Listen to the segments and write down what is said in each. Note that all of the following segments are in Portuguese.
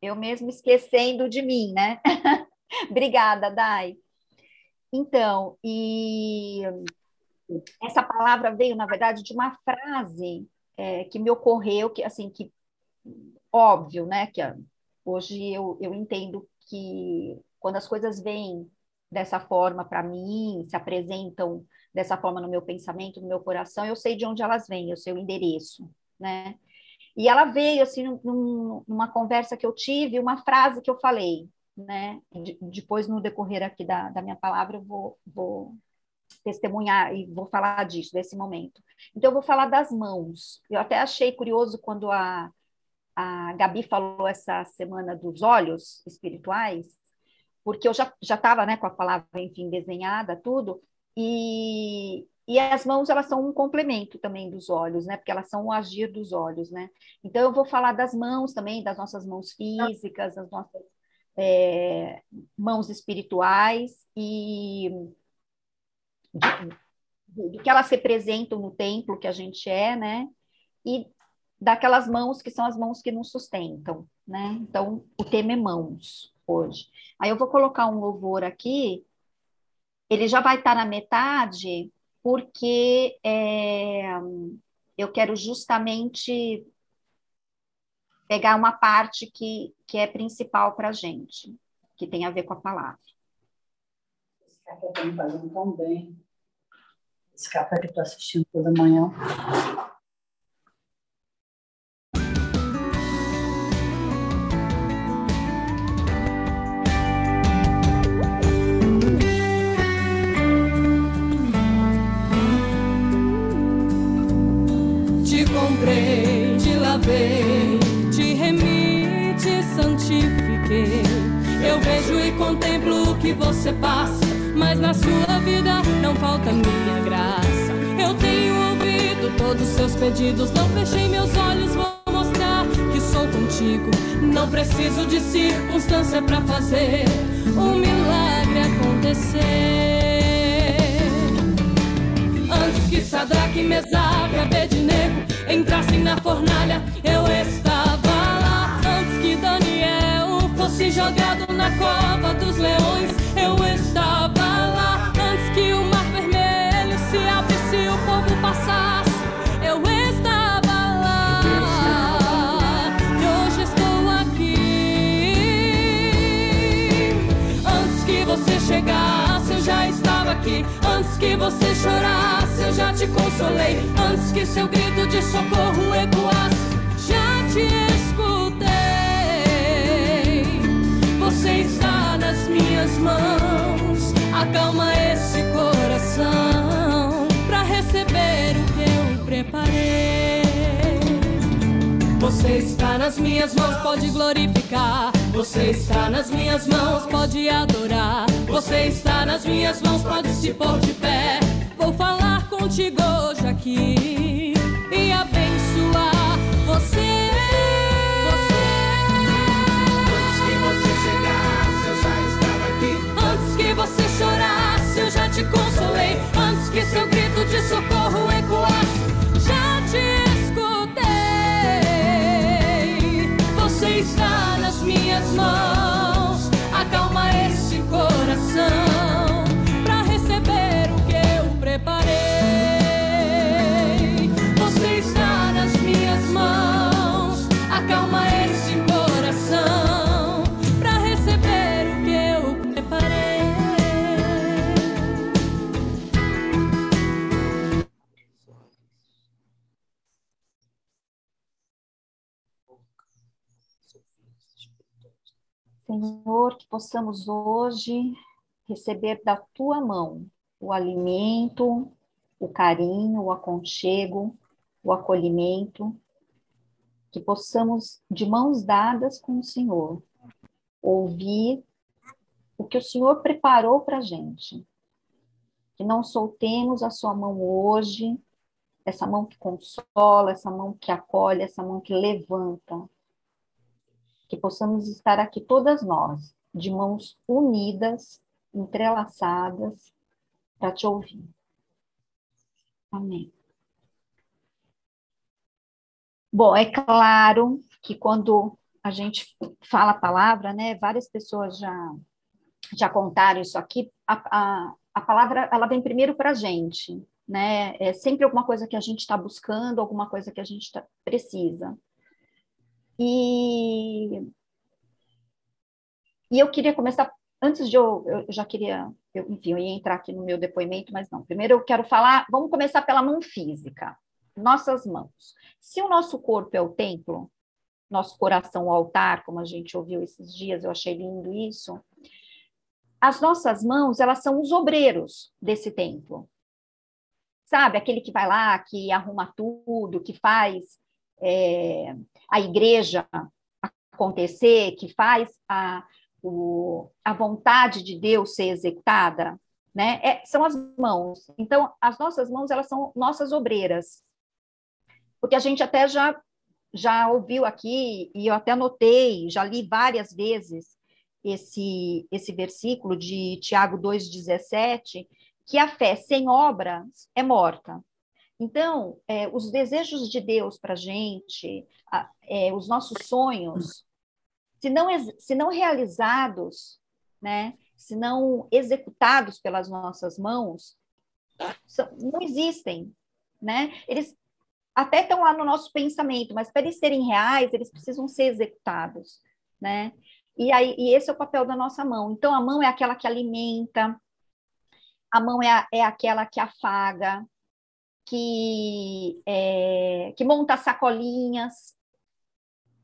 eu mesmo esquecendo de mim, né? Obrigada, Dai. Então, e essa palavra veio, na verdade, de uma frase é, que me ocorreu, que assim, que óbvio, né? Que hoje eu, eu entendo que quando as coisas vêm dessa forma para mim, se apresentam dessa forma no meu pensamento, no meu coração, eu sei de onde elas vêm, eu sei o endereço, né? E ela veio, assim, num, numa conversa que eu tive, uma frase que eu falei, né? De, depois, no decorrer aqui da, da minha palavra, eu vou, vou testemunhar e vou falar disso, desse momento. Então, eu vou falar das mãos. Eu até achei curioso quando a, a Gabi falou essa semana dos olhos espirituais, porque eu já estava né, com a palavra, enfim, desenhada, tudo, e, e as mãos, elas são um complemento também dos olhos, né? Porque elas são o agir dos olhos, né? Então, eu vou falar das mãos também, das nossas mãos físicas, das nossas é, mãos espirituais e do que elas representam no templo que a gente é, né? E daquelas mãos que são as mãos que nos sustentam, né? Então, o tema é mãos hoje. Aí eu vou colocar um louvor aqui ele já vai estar na metade, porque é, eu quero justamente pegar uma parte que, que é principal para a gente, que tem a ver com a palavra. Esse café está me fazendo tão bem. Esse café que estou assistindo toda manhã. Vejo e contemplo o que você passa, mas na sua vida não falta minha graça. Eu tenho ouvido todos os seus pedidos, não fechei meus olhos, vou mostrar que sou contigo. Não preciso de circunstância para fazer um milagre acontecer. Antes que Sadraque, Mesaque Abednego entrassem na fornalha, eu estava lá. Antes que Daniel fosse jogado na cova dos leões, eu estava lá. Antes que o mar vermelho se abrisse e o povo passasse, eu estava lá. E hoje estou aqui. Antes que você chegasse, eu já estava aqui. Antes que você chorasse, eu já te consolei. Antes que seu grito de socorro ecoasse, já te Você está nas minhas mãos. Acalma esse coração para receber o que eu preparei. Você está nas minhas mãos, pode glorificar. Você está nas minhas mãos, pode adorar. Você está nas minhas mãos, pode se pôr de pé. Vou falar contigo hoje aqui e abençoar você. Você chorasse, eu já te consolei. Antes que seu grito de socorro ecoasse, já te está nas minhas mãos. Senhor, que possamos hoje receber da tua mão o alimento, o carinho, o aconchego, o acolhimento, que possamos, de mãos dadas com o Senhor, ouvir o que o Senhor preparou para a gente. Que não soltemos a sua mão hoje, essa mão que consola, essa mão que acolhe, essa mão que levanta, que possamos estar aqui todas nós, de mãos unidas, entrelaçadas, para te ouvir. Amém. Bom, é claro que quando a gente fala a palavra, né? Várias pessoas já, já contaram isso aqui. A, a, a palavra, ela vem primeiro para a gente, né? É sempre alguma coisa que a gente está buscando, alguma coisa que a gente tá, precisa. E, e eu queria começar, antes de eu, eu já queria, eu, enfim, eu ia entrar aqui no meu depoimento, mas não. Primeiro eu quero falar, vamos começar pela mão física, nossas mãos. Se o nosso corpo é o templo, nosso coração o altar, como a gente ouviu esses dias, eu achei lindo isso. As nossas mãos, elas são os obreiros desse templo. Sabe, aquele que vai lá, que arruma tudo, que faz é, a igreja acontecer, que faz a, o, a vontade de Deus ser executada, né? É, são as mãos. Então, as nossas mãos, elas são nossas obreiras. Porque a gente até já já ouviu aqui, e eu até anotei, já li várias vezes esse, esse versículo de Tiago 2,17, que a fé sem obras é morta. Então, é, os desejos de Deus para a gente, é, os nossos sonhos, se não, se não realizados, né, se não executados pelas nossas mãos, não existem, né? Eles até estão lá no nosso pensamento, mas para eles serem reais, eles precisam ser executados, né? E, aí, e esse é o papel da nossa mão. Então, a mão é aquela que alimenta, a mão é, é aquela que afaga, que, é, que monta sacolinhas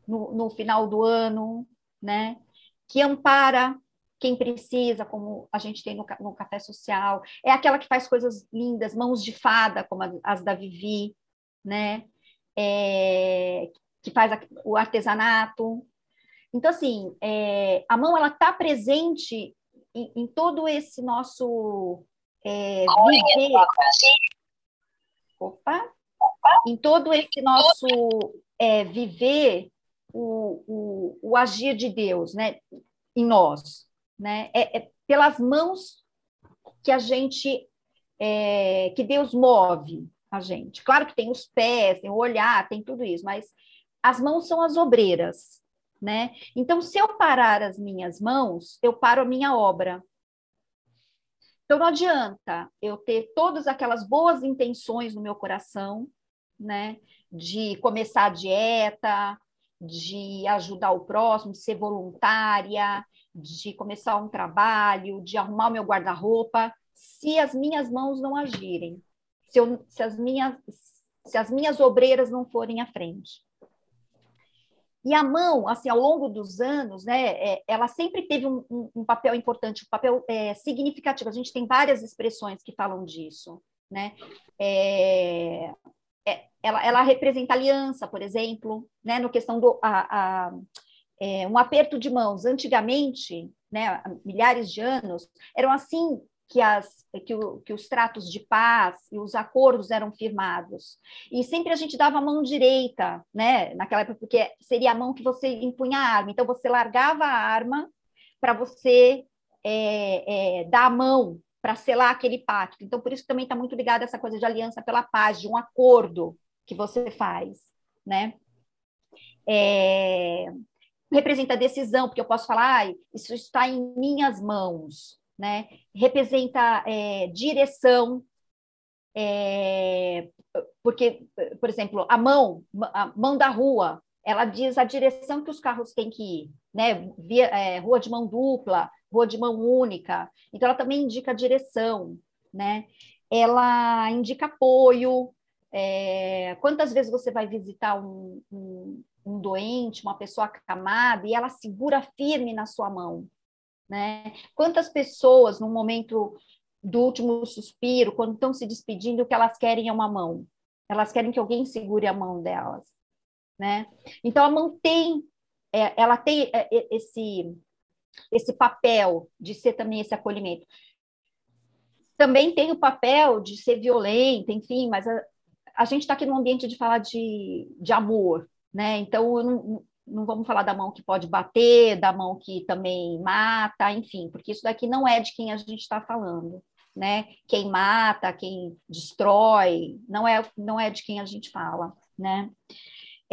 no, no final do ano, né? Que ampara quem precisa, como a gente tem no, no café social, é aquela que faz coisas lindas, mãos de fada, como as, as da Vivi, né? É, que faz o artesanato. Então, assim, é, a mão ela está presente em, em, todo esse nosso é, viver. Opa! Em todo esse nosso é, viver o, o, o, agir de Deus, né? Em nós, né? É, é pelas mãos que a gente é, que Deus move, a gente. Claro que tem os pés, tem o olhar, tem tudo isso, mas as mãos são as obreiras, né? Então, se eu parar as minhas mãos, eu paro a minha obra. Então, não adianta eu ter todas aquelas boas intenções no meu coração, né? De começar a dieta, de ajudar o próximo, de ser voluntária, de começar um trabalho, de arrumar o meu guarda-roupa, se as minhas mãos não agirem se, eu, se, as minhas, se as minhas obreiras não forem à frente. E a mão, assim, ao longo dos anos, né, é, ela sempre teve um, um, um papel importante, um papel é, significativo. A gente tem várias expressões que falam disso, né? É, é ela, ela, representa aliança, por exemplo, né, no questão do a, a, é, um aperto de mãos. Antigamente, né, milhares de anos, eram assim que, as, que, o, que, os tratos de paz e os acordos eram firmados. E sempre a gente dava a mão direita, né? Naquela época, porque seria a mão que você empunha a arma. Então, você largava a arma para você é, é, dar a mão para selar aquele pacto. Então, por isso também está muito ligado a essa coisa de aliança pela paz, de um acordo que você faz, né? É, representa decisão, porque eu posso falar, ah, isso está em minhas mãos, né? representa é, direção, é, porque, por exemplo, a mão, a mão da rua, ela diz a direção que os carros têm que ir, né? Via, é, rua de mão dupla, rua de mão única. Então, ela também indica a direção, né? Ela indica apoio. É, quantas vezes você vai visitar um, um, um doente, uma pessoa acamada, e ela segura firme na sua mão, né? Quantas pessoas, no momento do último suspiro, quando estão se despedindo, o que elas querem é uma mão. Elas querem que alguém segure a mão delas. Né? Então, a mão tem, é, ela tem é, é, esse, esse papel de ser também esse acolhimento. Também tem o papel de ser violenta, enfim, mas a, a gente está aqui num ambiente de falar de, de amor, né? Então, eu não, não vamos falar da mão que pode bater, da mão que também mata, enfim, porque isso daqui não é de quem a gente está falando, né? Quem mata, quem destrói, não é, não é de quem a gente fala, né?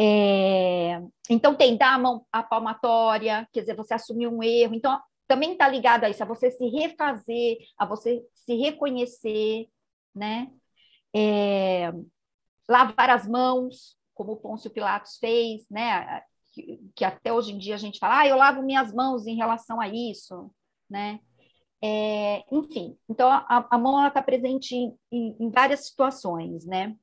É, então, tem dar a mão a palmatória, quer dizer, você assumiu um erro. Então, também está ligado a isso, a você se refazer, a você se reconhecer, né? É, lavar as mãos, como o Pôncio Pilatos fez, né? Que, que, até hoje em dia a gente fala, ah, eu lavo minhas mãos em relação a isso, né? É, enfim, então a, a mão está presente em, em, várias situações, né?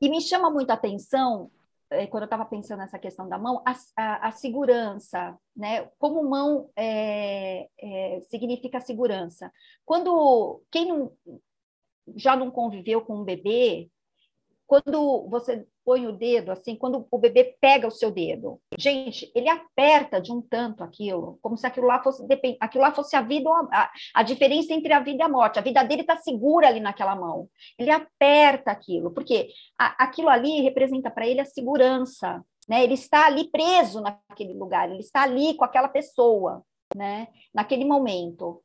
E me chama muito a atenção, é, quando eu estava pensando nessa questão da mão, a, a, a segurança, né? Como mão é, é significa segurança. Quando quem não, já não conviveu com um bebê, quando você põe o dedo assim, quando o bebê pega o seu dedo, gente, ele aperta de um tanto aquilo, como se aquilo lá fosse aquilo lá fosse a vida, a, a diferença entre a vida e a morte. A vida dele está segura ali naquela mão. Ele aperta aquilo, porque a, aquilo ali representa para ele a segurança, né? Ele está ali preso naquele lugar, ele está ali com aquela pessoa, né? Naquele momento.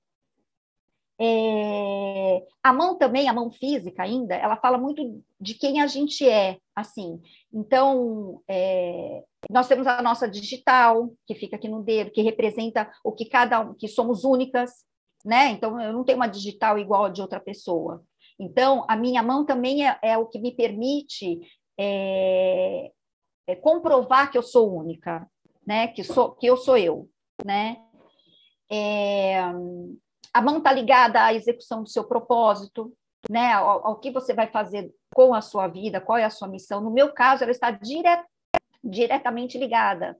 É, a mão também, a mão física ainda, ela fala muito de quem a gente é, assim. Então, é, nós temos a nossa digital, que fica aqui no dedo, que representa o que cada um, que somos únicas, né? Então, eu não tenho uma digital igual a de outra pessoa. Então, a minha mão também é, é o que me permite é, é comprovar que eu sou única, né? Que, sou, que eu sou eu, né? É, a mão está ligada à execução do seu propósito, né? Ao, ao, que você vai fazer com a sua vida, qual é a sua missão. No meu caso, ela está dire, diretamente ligada,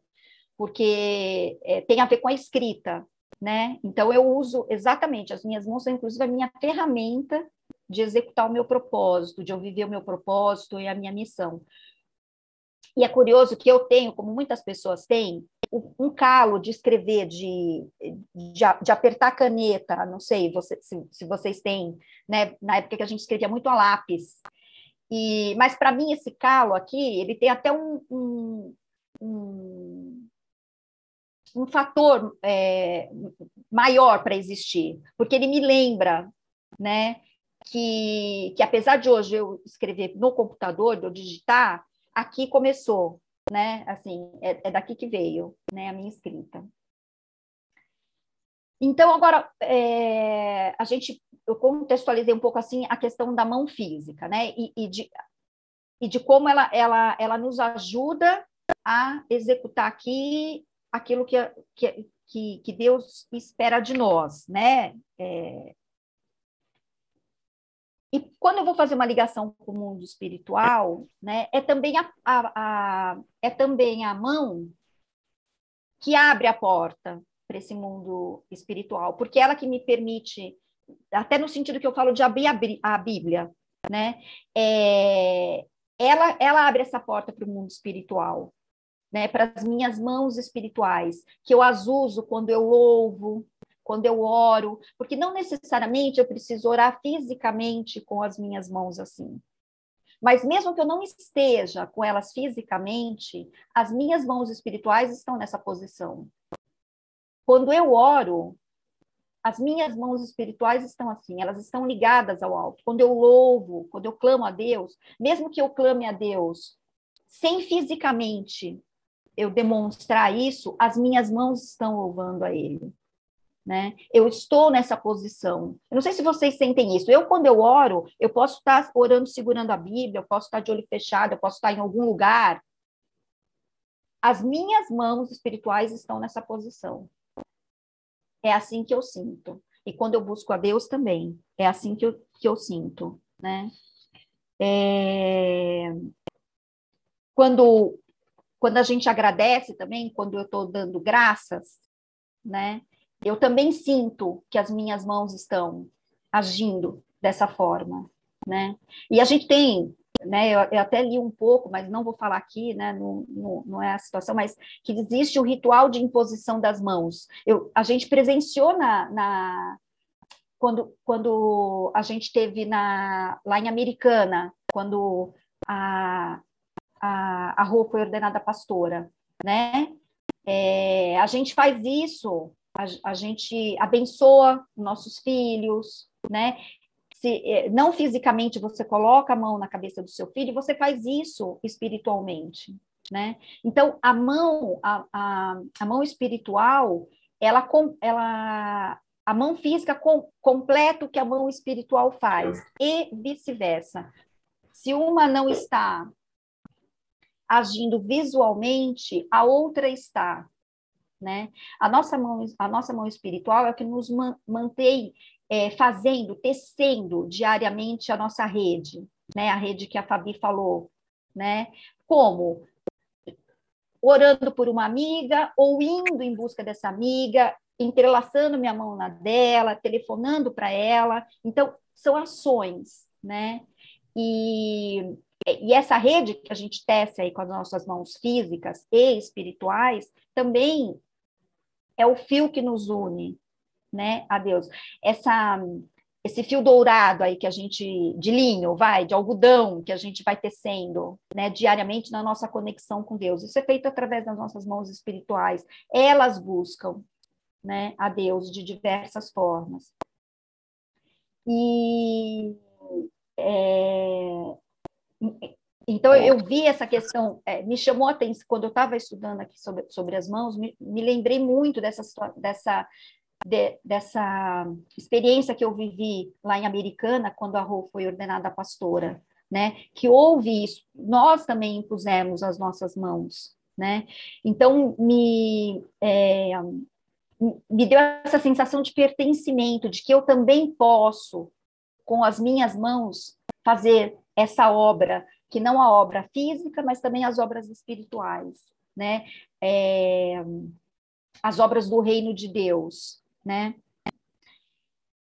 porque é, tem a ver com a escrita, né? Então eu uso exatamente as minhas mãos, inclusive a minha ferramenta de executar o meu propósito, de eu viver o meu propósito e a minha missão. E é curioso que eu tenho, como muitas pessoas têm, um calo de escrever, de, de, de apertar a caneta, não sei você, se, se, vocês têm, né? Na época que a gente escrevia muito a lápis. E, mas para mim esse calo aqui, ele tem até um, um, um, um fator é, maior para existir, porque ele me lembra, né? Que, que apesar de hoje eu escrever no computador, de eu digitar, aqui começou, né? Assim, é, é daqui que veio, né? A minha escrita. Então, agora, é, a gente, eu contextualizei um pouco assim a questão da mão física, né? E, e, de, e de como ela, ela, ela nos ajuda a executar aqui aquilo que, que, que Deus espera de nós, né? É, e quando eu vou fazer uma ligação com o mundo espiritual, né, é também a, a, a é também a mão que abre a porta para esse mundo espiritual, porque é ela que me permite, até no sentido que eu falo de abrir a, Bíblia, né, é, ela, ela abre essa porta para o mundo espiritual, né, para as minhas mãos espirituais, que eu as uso quando eu louvo, quando eu oro, porque não necessariamente eu preciso orar fisicamente com as minhas mãos assim. Mas mesmo que eu não esteja com elas fisicamente, as minhas mãos espirituais estão nessa posição. Quando eu oro, as minhas mãos espirituais estão assim, elas estão ligadas ao alto. Quando eu louvo, quando eu clamo a Deus, mesmo que eu clame a Deus sem fisicamente eu demonstrar isso, as minhas mãos estão louvando a Ele né? Eu estou nessa posição. Eu não sei se vocês sentem isso. Eu, quando eu oro, eu posso estar orando segurando a Bíblia, eu posso estar de olho fechado, eu posso estar em algum lugar. As minhas mãos espirituais estão nessa posição. É assim que eu sinto. E quando eu busco a Deus também, é assim que eu, que eu sinto, né? É... Quando, quando a gente agradece também, quando eu estou dando graças, né? Eu também sinto que as minhas mãos estão agindo dessa forma, né? E a gente tem, né? Eu, eu até li um pouco, mas não vou falar aqui, né? Não, não, não, é a situação, mas que existe o ritual de imposição das mãos. Eu, a gente presenciou na, na quando, quando a gente teve na, lá em Americana, quando a, a, a foi ordenada pastora, né? É, a gente faz isso a, a gente abençoa nossos filhos, né? se é, não fisicamente você coloca a mão na cabeça do seu filho, você faz isso espiritualmente, né? Então, a mão, a, a, a mão espiritual, ela, ela a mão física com, completa o que a mão espiritual faz, e vice-versa. Se uma não está agindo visualmente, a outra está. Né? A, nossa mão, a nossa mão espiritual é o que nos mantém é, fazendo, tecendo diariamente a nossa rede, né? a rede que a Fabi falou. Né? Como? Orando por uma amiga ou indo em busca dessa amiga, entrelaçando minha mão na dela, telefonando para ela. Então, são ações, né? E, e essa rede que a gente tece aí com as nossas mãos físicas e espirituais também é o fio que nos une, né, a Deus. Essa esse fio dourado aí que a gente de linho, vai, de algodão que a gente vai tecendo, né, diariamente na nossa conexão com Deus. Isso é feito através das nossas mãos espirituais. Elas buscam, né, a Deus de diversas formas. E é, então eu vi essa questão, é, me chamou a atenção quando eu estava estudando aqui sobre, sobre as mãos, me, me lembrei muito dessa dessa de, dessa experiência que eu vivi lá em Americana quando a Rô foi ordenada pastora, né? Que houve isso, nós também impusemos as nossas mãos, né? Então me é, me deu essa sensação de pertencimento, de que eu também posso com as minhas mãos, fazer essa obra, que não a obra física, mas também as obras espirituais, né? É, as obras do reino de Deus, né?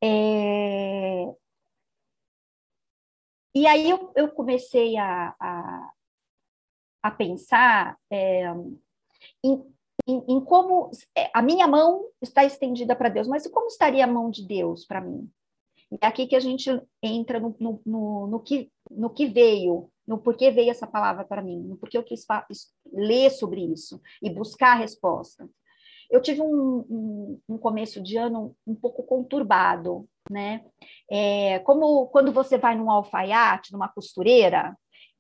É, e aí eu, eu comecei a, a, a pensar é, em, em, em, como é, a minha mão está estendida para Deus, mas como estaria a mão de Deus para mim? É aqui que a gente entra no, no, no, no, que, no que veio, no porquê veio essa palavra para mim, no porquê eu quis ler sobre isso e buscar a resposta. Eu tive um, um, um começo de ano um pouco conturbado, né? É, como quando você vai num alfaiate, numa costureira,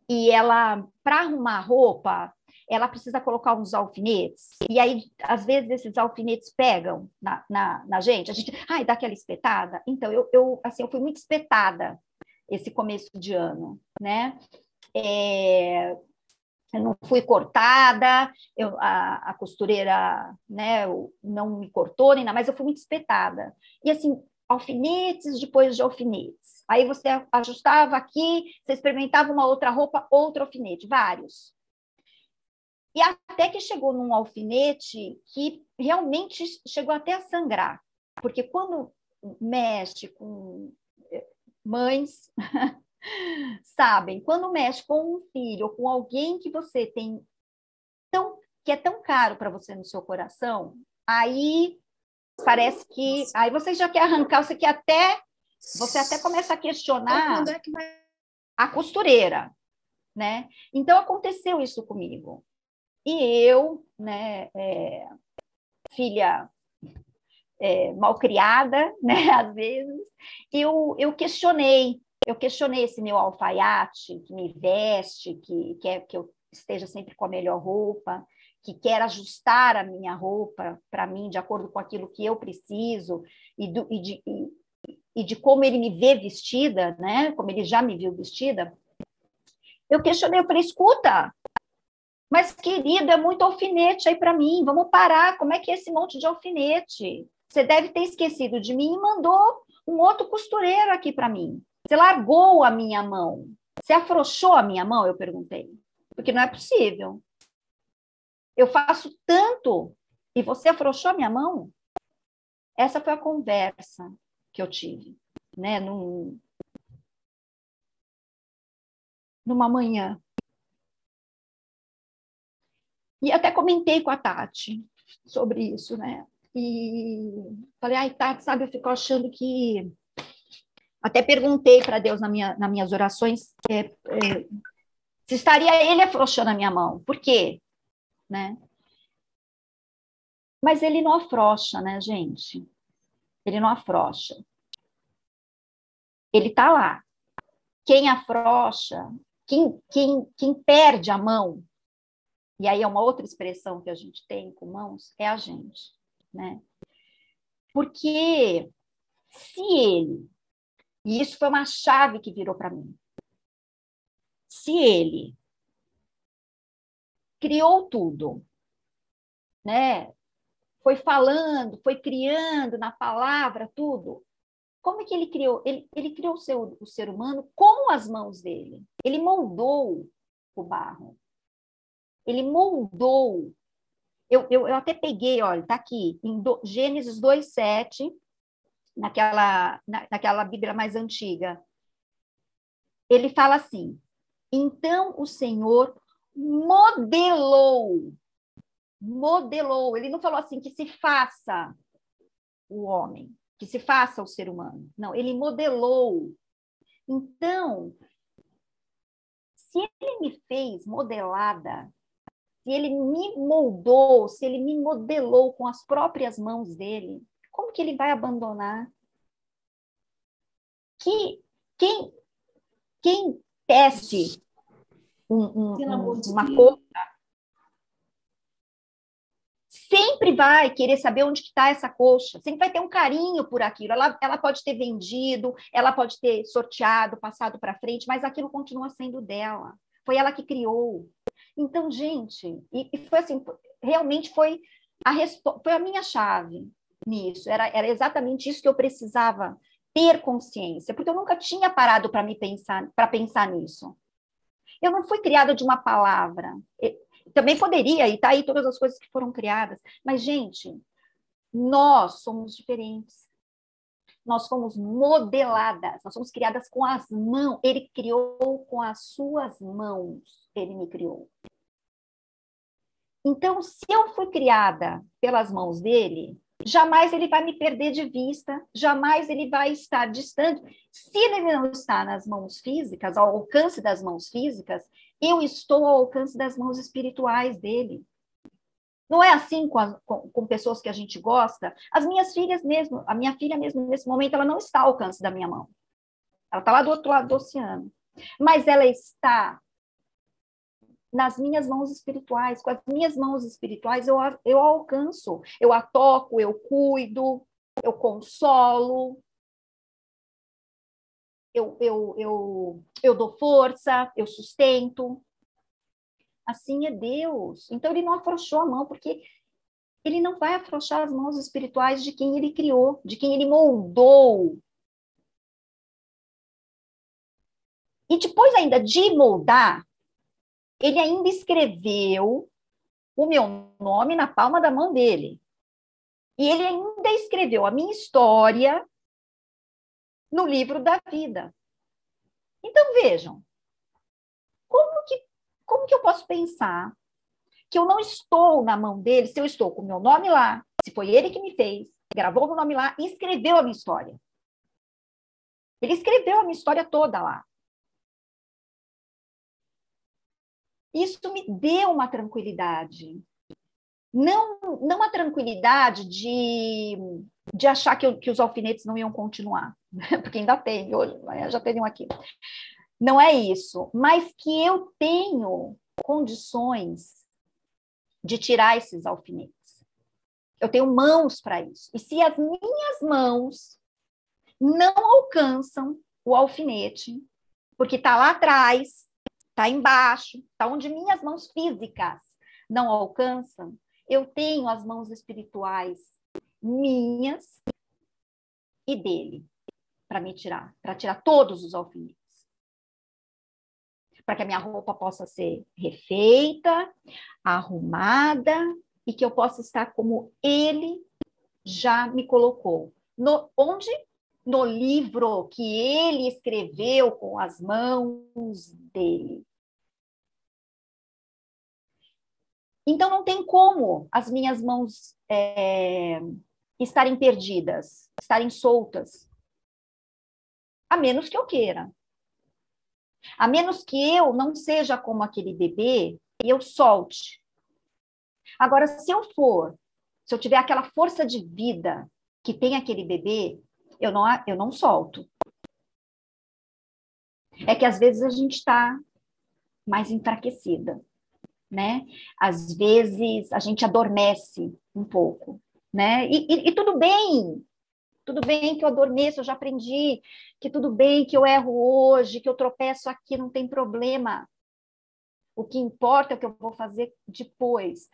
e ela, para arrumar roupa, ela precisa colocar uns alfinetes, e aí, às vezes, esses alfinetes pegam na, na, na gente, a gente, ai, dá aquela espetada. Então, eu, eu, assim, eu fui muito espetada esse começo de ano, né? É, eu não fui cortada, eu, a, a, costureira né, não me cortou, nem nada, mas eu fui muito espetada. E assim, alfinetes depois de alfinetes. Aí você ajustava aqui, você experimentava uma outra roupa, outro alfinete, vários. E até que chegou num alfinete que realmente chegou até a sangrar. Porque quando mexe com eh, mães, sabem, quando mexe com um filho ou com alguém que você tem tão que é tão caro para você no seu coração, aí parece que aí você já quer arrancar, você quer até você até começa a questionar é a costureira, né? Então aconteceu isso comigo. E eu, né, é, filha é, malcriada, né, às vezes, eu, eu questionei, eu questionei esse meu alfaiate que me veste, que quer que eu esteja sempre com a melhor roupa, que quer ajustar a minha roupa para mim de acordo com aquilo que eu preciso e, do, e, de, e, e de como ele me vê vestida, né, como ele já me viu vestida. Eu questionei, eu falei, escuta, mas, querido, é muito alfinete aí para mim. Vamos parar. Como é que é esse monte de alfinete? Você deve ter esquecido de mim e mandou um outro costureiro aqui para mim. Você largou a minha mão. Você afrouxou a minha mão? Eu perguntei. Porque não é possível. Eu faço tanto e você afrouxou a minha mão? Essa foi a conversa que eu tive, né? Num, numa manhã e até comentei com a Tati sobre isso, né? E falei, ai, Tati, sabe, eu fico achando que. Até perguntei para Deus na minha, nas minhas orações é, é, se estaria ele afrouxando a minha mão. Por quê? Né? Mas ele não afrouxa, né, gente? Ele não afrouxa. ele está lá. Quem afrouxa, quem, quem, quem perde a mão, e aí é uma outra expressão que a gente tem com mãos, é a gente, né? Porque se ele, e isso foi uma chave que virou para mim, se ele criou tudo, né? Foi falando, foi criando na palavra tudo. Como é que ele criou? Ele, ele criou o, seu, o ser humano com as mãos dele. Ele moldou o barro. Ele moldou. Eu, eu, eu até peguei, olha, está aqui, em do, Gênesis 2,7, naquela, na, naquela Bíblia mais antiga. Ele fala assim: então o Senhor modelou, modelou. Ele não falou assim que se faça o homem, que se faça o ser humano. Não, ele modelou. Então, se ele me fez modelada, se ele me moldou, se ele me modelou com as próprias mãos dele, como que ele vai abandonar? Que quem quem um, um, um, uma coisa sempre vai querer saber onde está essa coxa, sempre vai ter um carinho por aquilo. Ela, ela pode ter vendido, ela pode ter sorteado, passado para frente, mas aquilo continua sendo dela. Foi ela que criou. Então, gente, e, e foi assim, realmente foi a, foi a minha chave nisso. Era, era exatamente isso que eu precisava ter consciência, porque eu nunca tinha parado para me pensar, para pensar nisso. Eu não fui criada de uma palavra. Também poderia, e tá aí todas as coisas que foram criadas. Mas, gente, nós somos diferentes. Nós fomos modeladas, nós somos criadas com as mãos. Ele criou com as suas mãos. Ele me criou. Então, se eu fui criada pelas mãos dele, jamais ele vai me perder de vista, jamais ele vai estar distante. Se ele não está nas mãos físicas, ao alcance das mãos físicas, eu estou ao alcance das mãos espirituais dele. Não é assim com, as, com, com, pessoas que a gente gosta. As minhas filhas mesmo, a minha filha mesmo, nesse momento, ela não está ao alcance da minha mão. Ela está lá do outro lado do oceano. Mas ela está nas minhas mãos espirituais. Com as minhas mãos espirituais, eu, eu alcanço, eu a toco, eu cuido, eu consolo, eu, eu, eu, eu dou força, eu sustento. Assim é Deus. Então, ele não afrouxou a mão, porque ele não vai afrouxar as mãos espirituais de quem ele criou, de quem ele moldou. E depois ainda de moldar, ele ainda escreveu o meu nome na palma da mão dele. E ele ainda escreveu a minha história no livro da vida. Então vejam, como que, como que eu posso pensar que eu não estou na mão dele se eu estou com o meu nome lá, se foi ele que me fez, gravou o nome lá e escreveu a minha história. Ele escreveu a minha história toda lá. Isso me deu uma tranquilidade. Não, não a tranquilidade de, de achar que, eu, que os alfinetes não iam continuar, porque ainda tem, hoje, já tem um aqui. Não é isso, mas que eu tenho condições de tirar esses alfinetes. Eu tenho mãos para isso. E se as minhas mãos não alcançam o alfinete, porque está lá atrás, está embaixo, está onde minhas mãos físicas não alcançam, eu tenho as mãos espirituais minhas e dele para me tirar, para tirar todos os alfinetes. Para que a minha roupa possa ser refeita, arrumada e que eu possa estar como ele já me colocou. No, onde no livro que ele escreveu com as mãos dele. Então, não tem como as minhas mãos é, estarem perdidas, estarem soltas, a menos que eu queira. A menos que eu não seja como aquele bebê e eu solte. Agora, se eu for, se eu tiver aquela força de vida que tem aquele bebê, eu não, eu não solto. É que às vezes a gente está mais enfraquecida, né? Às vezes a gente adormece um pouco, né? E, e, e tudo bem, tudo bem que eu adormeço, eu já aprendi que tudo bem que eu erro hoje, que eu tropeço aqui, não tem problema. O que importa é o que eu vou fazer depois.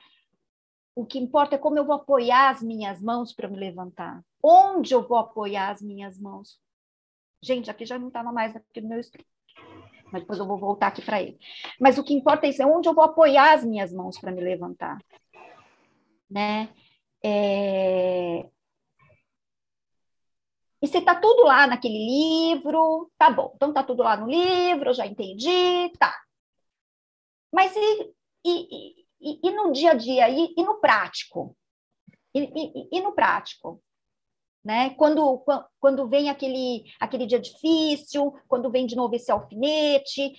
O que importa é como eu vou apoiar as minhas mãos para me levantar. Onde eu vou apoiar as minhas mãos? Gente, aqui já não estava mais aqui no meu script. Mas depois eu vou voltar aqui para ele. Mas o que importa é isso, é onde eu vou apoiar as minhas mãos para me levantar. Né? É... E se está tudo lá naquele livro, tá bom. Então está tudo lá no livro, eu já entendi, tá. Mas e, e, e, e no dia a dia, e, e no prático? E, e, no prático? Né? Quando, quando vem aquele, aquele dia difícil, quando vem de novo esse alfinete,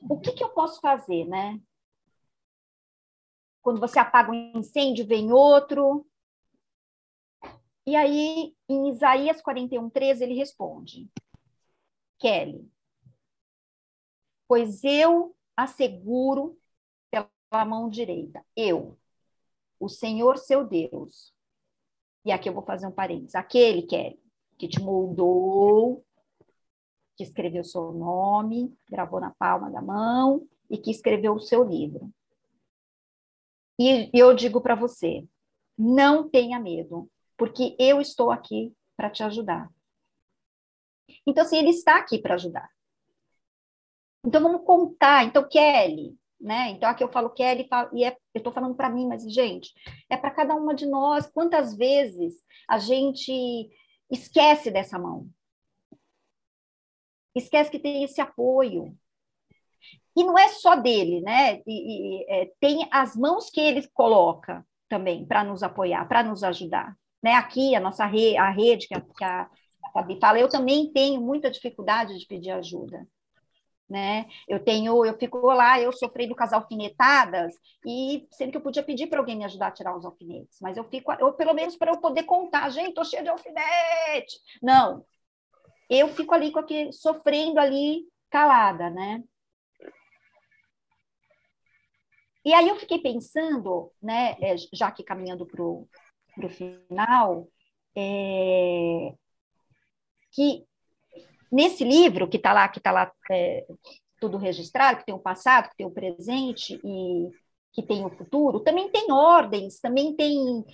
o que, que eu posso fazer, né? Quando você apaga um incêndio, vem outro. E aí, em Isaías 41, 13, ele responde: Kelly, pois eu asseguro pela mão direita, eu, o Senhor seu Deus. E aqui eu vou fazer um parênteses. Aquele, Kelly, que te moldou, que escreveu seu nome, gravou na palma da mão e que escreveu o seu livro. E eu digo para você, não tenha medo, porque eu estou aqui para te ajudar. Então, assim, ele está aqui para ajudar. Então, vamos contar. Então, Kelly, né? Então, aqui eu falo Kelly, e é, eu estou falando para mim, mas, gente, é para cada uma de nós. Quantas vezes a gente esquece dessa mão? Esquece que tem esse apoio. E não é só dele, né? E, e é, tem as mãos que ele coloca também para nos apoiar, para nos ajudar. Né? Aqui, a nossa rede, a rede que a, que a Fabi fala, eu também tenho muita dificuldade de pedir ajuda né? Eu tenho, eu fico lá, eu sofrendo com as alfinetadas e sendo que eu podia pedir para alguém me ajudar a tirar os alfinetes, mas eu fico, eu pelo menos para eu poder contar, gente, tô cheia de alfinete. Não. Eu fico ali com aquele sofrendo ali calada, né? E aí eu fiquei pensando, né, é, já que caminhando para o final, é, que Nesse livro que está lá, que está lá é, tudo registrado, que tem o passado, que tem o presente e que tem o futuro, também tem ordens, também tem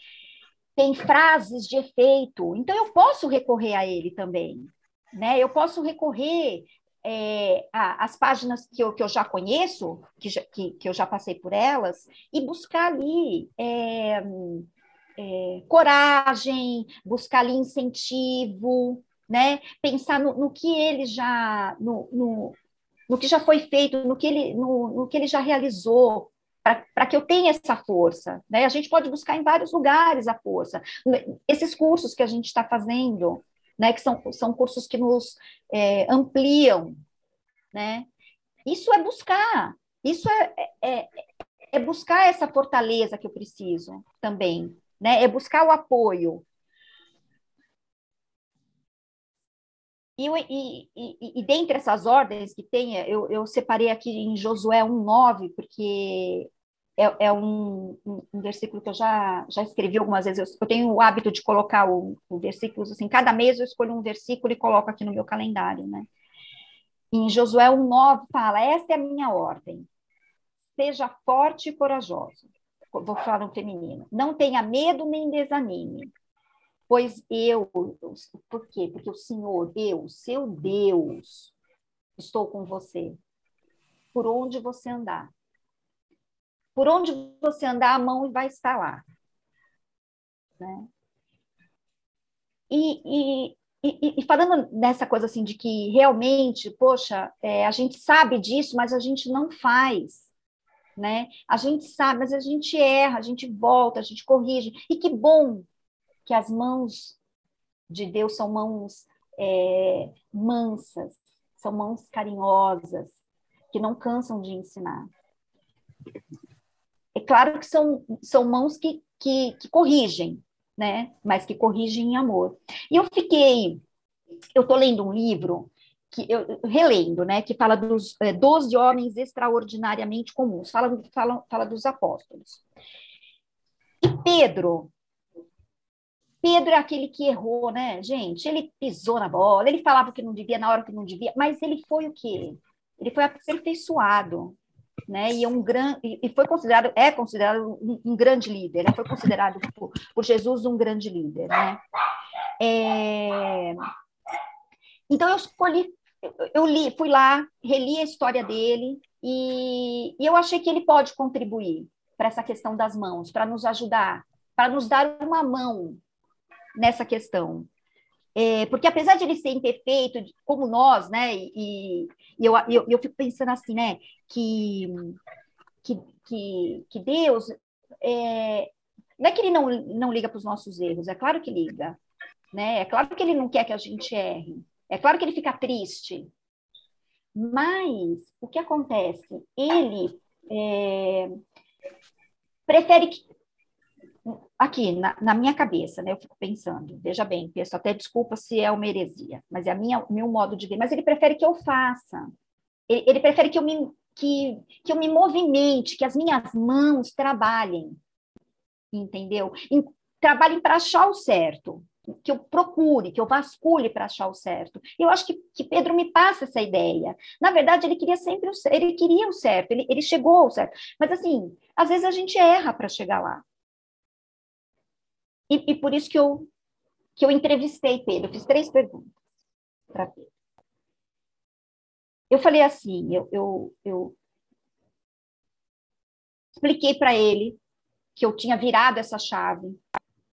tem frases de efeito. Então eu posso recorrer a ele também, né? Eu posso recorrer é, às páginas que eu, que eu já conheço, que, já, que, que eu já passei por elas, e buscar ali é, é, coragem, buscar ali incentivo, né? Pensar no, no que ele já, no, no, no, que já foi feito, no que ele, no, no que ele já realizou, para que eu tenha essa força. Né? A gente pode buscar em vários lugares a força. Esses cursos que a gente está fazendo, né, que são, são cursos que nos é, ampliam, né? Isso é buscar, isso é, é, é, buscar essa fortaleza que eu preciso também, né? É buscar o apoio, E, e, e, e, dentre essas ordens que tem, eu, eu separei aqui em Josué 1,9, porque é, é um, um, um, versículo que eu já, já escrevi algumas vezes. Eu, eu tenho o hábito de colocar o, o versículos, assim, cada mês eu escolho um versículo e coloco aqui no meu calendário, né? Em Josué 1,9 fala: Esta é a minha ordem. Seja forte e corajoso. Vou falar no feminino. Não tenha medo nem desanime Pois eu, por quê? Porque o Senhor, Deus, seu Deus, estou com você. Por onde você andar. Por onde você andar, a mão vai estar lá. Né? E, e, e, e, falando nessa coisa assim de que realmente, poxa, é, a gente sabe disso, mas a gente não faz, né? A gente sabe, mas a gente erra, a gente volta, a gente corrige. E que bom que as mãos de Deus são mãos é, mansas, são mãos carinhosas, que não cansam de ensinar. É claro que são, são mãos que, que, que corrigem, né? Mas que corrigem em amor. E eu fiquei eu estou lendo um livro que eu relendo, né, que fala dos é, 12 homens extraordinariamente comuns, fala, fala, fala dos apóstolos. E Pedro, Pedro é aquele que errou, né, gente? Ele pisou na bola, ele falava que não devia na hora que não devia, mas ele foi o quê? Ele foi aperfeiçoado, né? E é um grande e foi considerado é considerado um, um grande líder, né? Foi considerado por, por, Jesus um grande líder, né? É... Então eu escolhi eu li, fui lá, reli a história dele e, e eu achei que ele pode contribuir para essa questão das mãos, para nos ajudar, para nos dar uma mão nessa questão. É, porque apesar de ele ser imperfeito, como nós, né, e, e eu, eu, eu, fico pensando assim, né, que, que, que, que Deus, é, não é que ele não, não liga para os nossos erros, é claro que liga, né, é claro que ele não quer que a gente erre, é claro que ele fica triste, mas o que acontece? Ele é, prefere que. Aqui, na, na, minha cabeça, né, eu fico pensando, veja bem, peço até desculpa se é uma heresia, mas é o meu modo de ver, mas ele prefere que eu faça. Ele, ele prefere que eu, me, que, que eu me movimente, que as minhas mãos trabalhem. Entendeu? trabalhem para achar o certo que eu procure, que eu vasculhe para achar o certo. Eu acho que, que, Pedro me passa essa ideia. Na verdade, ele queria sempre o ele queria o certo, ele, ele chegou ao certo. Mas assim, às vezes a gente erra para chegar lá. E, e, por isso que eu que eu entrevistei Pedro, fiz três perguntas para Pedro. Eu falei assim, eu, eu, eu expliquei para ele que eu tinha virado essa chave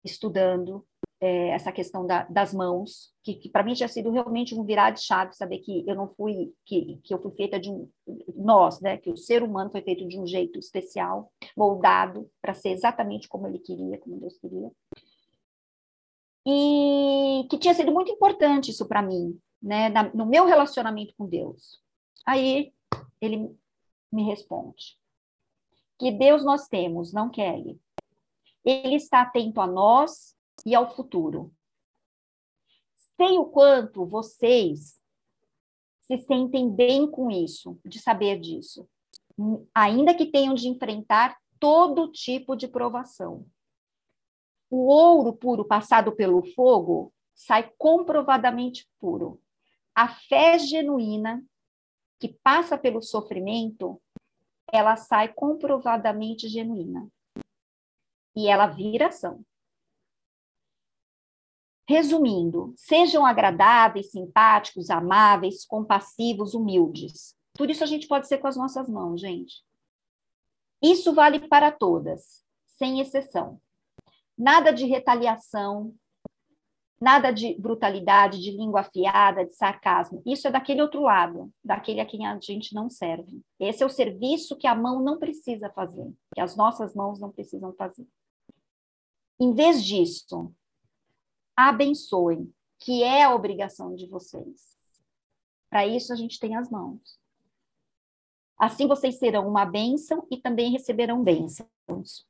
estudando é, essa questão da, das mãos, que, que para mim tinha sido realmente um virar de chave, saber que eu não fui, que, que eu fui feita de um, nós, né, que o ser humano foi feito de um jeito especial, moldado para ser exatamente como ele queria, como Deus queria. E que tinha sido muito importante isso para mim, né, na, no meu relacionamento com Deus. Aí ele me responde: que Deus nós temos, não Kelly. Ele está atento a nós e ao futuro. Sei o quanto vocês se sentem bem com isso, de saber disso, ainda que tenham de enfrentar todo tipo de provação. O ouro puro passado pelo fogo sai comprovadamente puro. A fé genuína que passa pelo sofrimento, ela sai comprovadamente genuína. E ela vira ação. Resumindo, sejam agradáveis, simpáticos, amáveis, compassivos, humildes. Tudo isso a gente pode ser com as nossas mãos, gente. Isso vale para todas, sem exceção. Nada de retaliação, nada de brutalidade, de língua afiada, de sarcasmo. Isso é daquele outro lado, daquele a quem a gente não serve. Esse é o serviço que a mão não precisa fazer, que as nossas mãos não precisam fazer. Em vez disso, abençoem, que é a obrigação de vocês. Para isso a gente tem as mãos. Assim vocês serão uma bênção e também receberão bênçãos.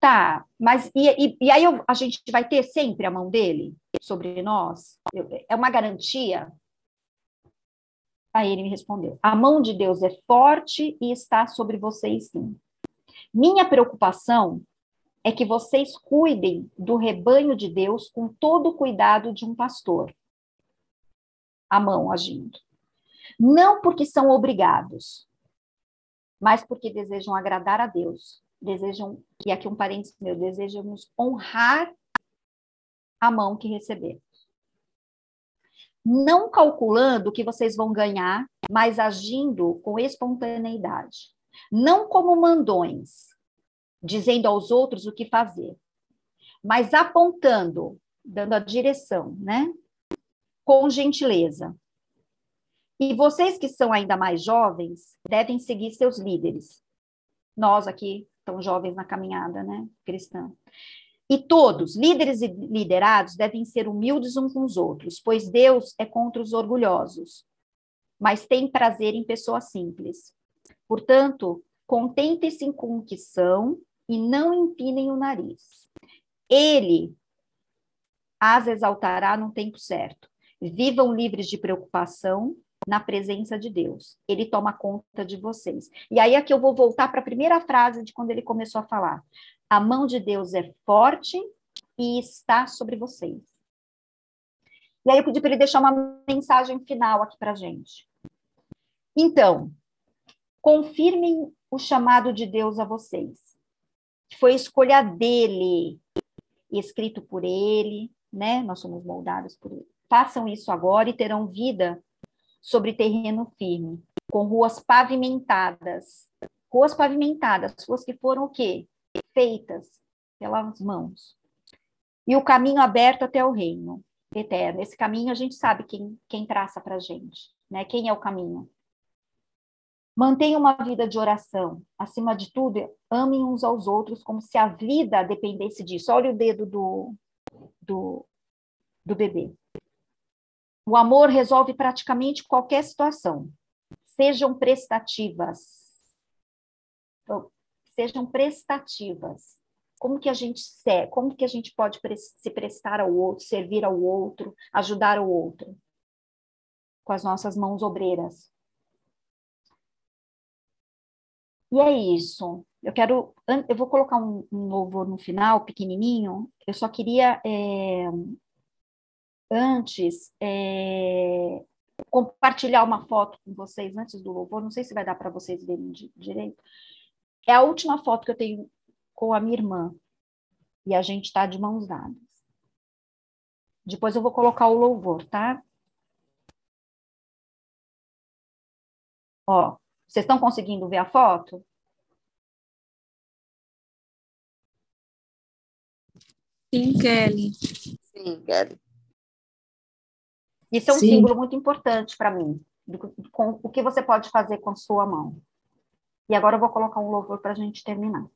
Tá, mas e, e, e aí eu, a gente vai ter sempre a mão dele sobre nós? É uma garantia? Aí ele me respondeu: a mão de Deus é forte e está sobre vocês sim. Minha preocupação é que vocês cuidem do rebanho de Deus com todo o cuidado de um pastor. A mão agindo. Não porque são obrigados, mas porque desejam agradar a Deus. Desejam, e aqui um parênteses meu, desejamos honrar a mão que recebemos. Não calculando o que vocês vão ganhar, mas agindo com espontaneidade. Não como mandões, dizendo aos outros o que fazer, mas apontando, dando a direção, né? Com gentileza. E vocês que são ainda mais jovens devem seguir seus líderes. Nós aqui, tão jovens na caminhada, né, cristã. E todos, líderes e liderados, devem ser humildes uns com os outros, pois Deus é contra os orgulhosos, mas tem prazer em pessoas simples. Portanto, contentem-se com o que são e não empinem o nariz. Ele as exaltará no tempo certo. Vivam livres de preocupação na presença de Deus. Ele toma conta de vocês. E aí aqui eu vou voltar para a primeira frase de quando ele começou a falar. A mão de Deus é forte e está sobre vocês. E aí eu pedi para ele deixar uma mensagem final aqui para gente. Então, confirmem o chamado de Deus a vocês. Foi escolha dele, escrito por ele, né? Nós somos moldados por ele. Façam isso agora e terão vida sobre terreno firme, com ruas pavimentadas. Ruas pavimentadas, ruas que foram o quê? Feitas pelas mãos. E o caminho aberto até o reino eterno. Esse caminho a gente sabe quem, quem traça para a gente, né? Quem é o caminho? Mantenham uma vida de oração. Acima de tudo, amem uns aos outros como se a vida dependesse disso. Olha o dedo do, do, do bebê. O amor resolve praticamente qualquer situação. Sejam prestativas. Sejam prestativas. Como que a gente como que a gente pode se prestar ao outro, servir ao outro, ajudar o outro? Com as nossas mãos obreiras. E é isso. Eu quero, eu vou colocar um, um louvor no final, pequenininho. Eu só queria é, antes é, compartilhar uma foto com vocês antes do louvor. Não sei se vai dar para vocês verem direito. É a última foto que eu tenho com a minha irmã e a gente está de mãos dadas. Depois eu vou colocar o louvor, tá? Ó, vocês estão conseguindo ver a foto? Sim, Kelly. Sim, Kelly. Isso é um Sim. símbolo muito importante para mim, do, com o que você pode fazer com sua mão. E agora eu vou colocar um louvor para a gente terminar.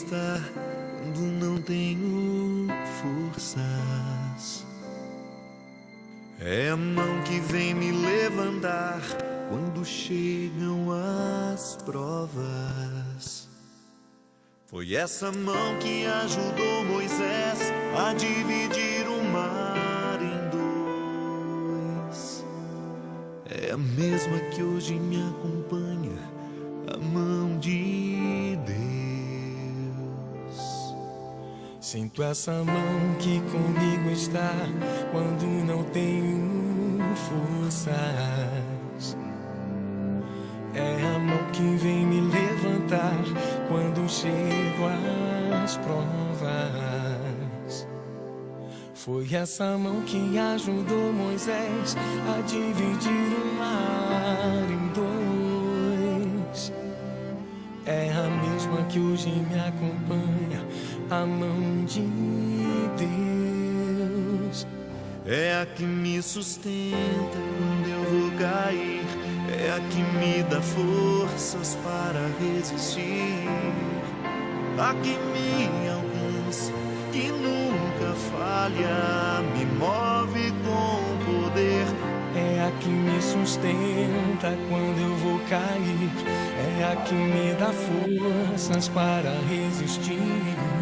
Está quando não tenho forças. É a mão que vem me levantar quando chegam as provas. Foi essa mão que ajudou Moisés a dividir o mar em dois. É a mesma que hoje me acompanha, Sinto essa mão que comigo está quando não tenho forças. É a mão que vem me levantar quando chego às provas. Foi essa mão que ajudou Moisés a dividir o mar em dois. É a mesma que hoje me acompanha, a mão de Deus. É a que me sustenta quando eu vou cair. É a que me dá forças para resistir. A que me alcança, que nunca falha, me move com poder. É a que me sustenta quando eu vou cair. É a que me dá forças para resistir.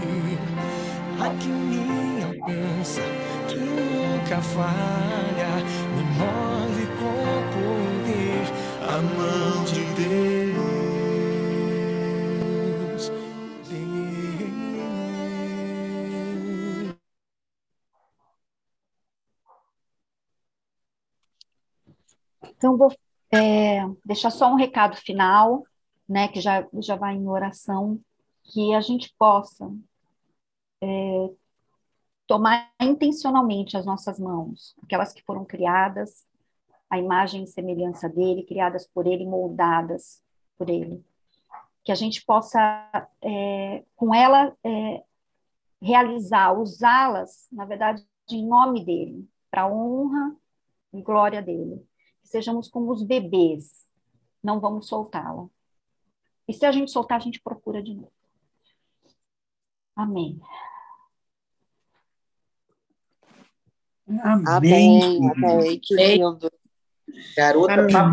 A que me alcança, que nunca falha, me move com poder. A mão de Deus. Deus. Então, vou é, deixar só um recado final, né, que já, já vai em oração, que a gente possa é, tomar intencionalmente as nossas mãos, aquelas que foram criadas, a imagem e semelhança dele, criadas por ele, moldadas por ele. Que a gente possa, é, com ela, é, realizar, usá-las, na verdade, em nome dele, para honra e glória dele. Que sejamos como os bebês, não vamos soltá-la. E se a gente soltar, a gente procura de novo. Amém. Amém. Amém. Que lindo. Garota